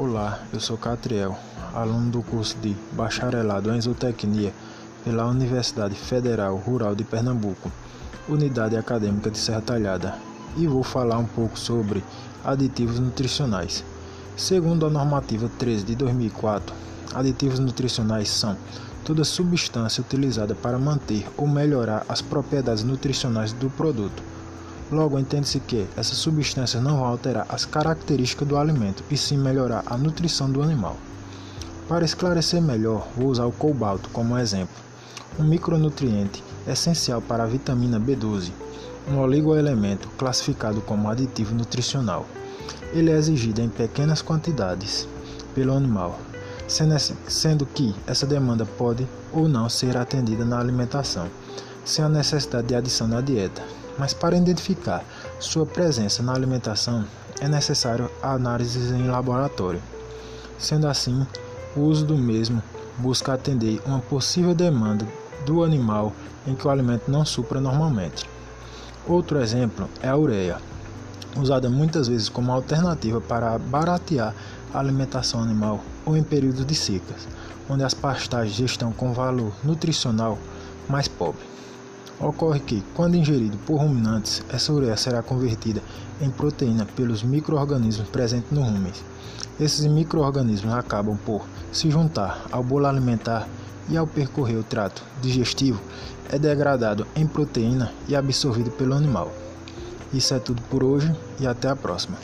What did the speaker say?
Olá, eu sou Catriel, aluno do curso de Bacharelado em Zootecnia pela Universidade Federal Rural de Pernambuco, Unidade Acadêmica de Serra Talhada, e vou falar um pouco sobre aditivos nutricionais. Segundo a normativa 13 de 2004, aditivos nutricionais são toda substância utilizada para manter ou melhorar as propriedades nutricionais do produto Logo, entende-se que essas substâncias não vão alterar as características do alimento, e sim melhorar a nutrição do animal. Para esclarecer melhor, vou usar o cobalto como exemplo. Um micronutriente essencial para a vitamina B12, um oligoelemento classificado como aditivo nutricional. Ele é exigido em pequenas quantidades pelo animal, sendo que essa demanda pode ou não ser atendida na alimentação, sem a necessidade de adição na dieta mas para identificar sua presença na alimentação é necessário análises em laboratório. Sendo assim, o uso do mesmo busca atender uma possível demanda do animal em que o alimento não supra normalmente. Outro exemplo é a ureia, usada muitas vezes como alternativa para baratear a alimentação animal ou em períodos de secas, onde as pastagens estão com valor nutricional mais pobre. Ocorre que, quando ingerido por ruminantes, essa ureia será convertida em proteína pelos micro-organismos presentes no rumen. Esses micro-organismos acabam por se juntar ao bolo alimentar e, ao percorrer o trato digestivo, é degradado em proteína e absorvido pelo animal. Isso é tudo por hoje e até a próxima.